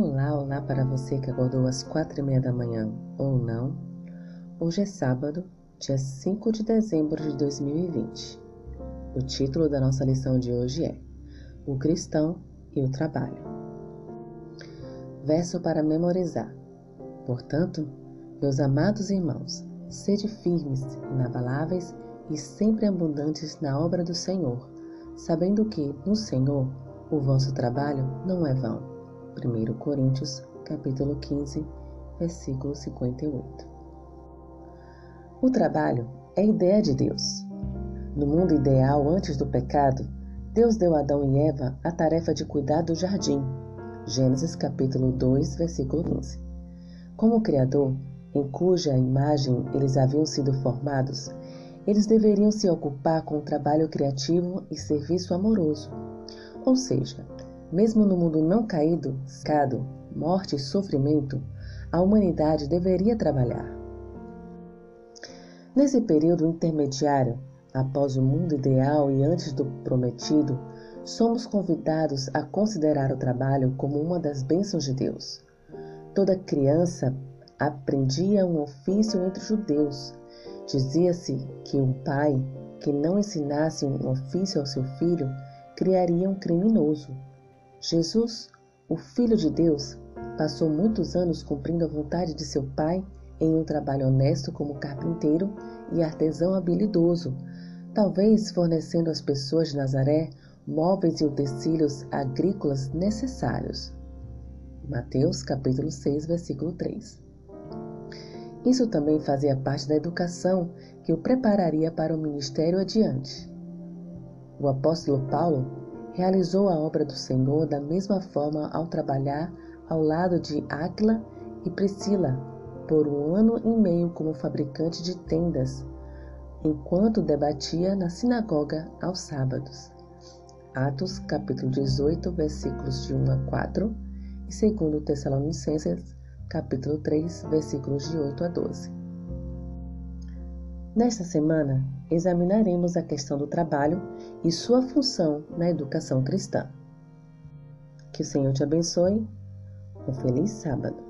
Olá, olá para você que acordou às quatro e meia da manhã ou não. Hoje é sábado, dia 5 de dezembro de 2020. O título da nossa lição de hoje é O Cristão e o Trabalho. Verso para memorizar. Portanto, meus amados irmãos, sede firmes, inabaláveis e sempre abundantes na obra do Senhor, sabendo que, no Senhor, o vosso trabalho não é vão. 1 Coríntios, capítulo 15, versículo 58. O trabalho é ideia de Deus. No mundo ideal, antes do pecado, Deus deu a Adão e Eva a tarefa de cuidar do jardim. Gênesis capítulo 2, versículo 15. Como Criador, em cuja imagem eles haviam sido formados, eles deveriam se ocupar com o trabalho criativo e serviço amoroso. Ou seja, mesmo no mundo não caído, cado, morte e sofrimento, a humanidade deveria trabalhar. Nesse período intermediário, após o mundo ideal e antes do prometido, somos convidados a considerar o trabalho como uma das bênçãos de Deus. Toda criança aprendia um ofício entre judeus. Dizia-se que um pai que não ensinasse um ofício ao seu filho criaria um criminoso. Jesus, o Filho de Deus, passou muitos anos cumprindo a vontade de seu Pai em um trabalho honesto como carpinteiro e artesão habilidoso, talvez fornecendo às pessoas de Nazaré móveis e utensílios agrícolas necessários. Mateus capítulo 6, versículo 3. Isso também fazia parte da educação que o prepararia para o ministério adiante. O apóstolo Paulo realizou a obra do Senhor da mesma forma ao trabalhar ao lado de Áquila e Priscila por um ano e meio como fabricante de tendas, enquanto debatia na sinagoga aos sábados. Atos capítulo 18, versículos de 1 a 4 e 2 Tessalonicenses capítulo 3, versículos de 8 a 12. Nesta semana, examinaremos a questão do trabalho e sua função na educação cristã. Que o Senhor te abençoe. Um feliz sábado.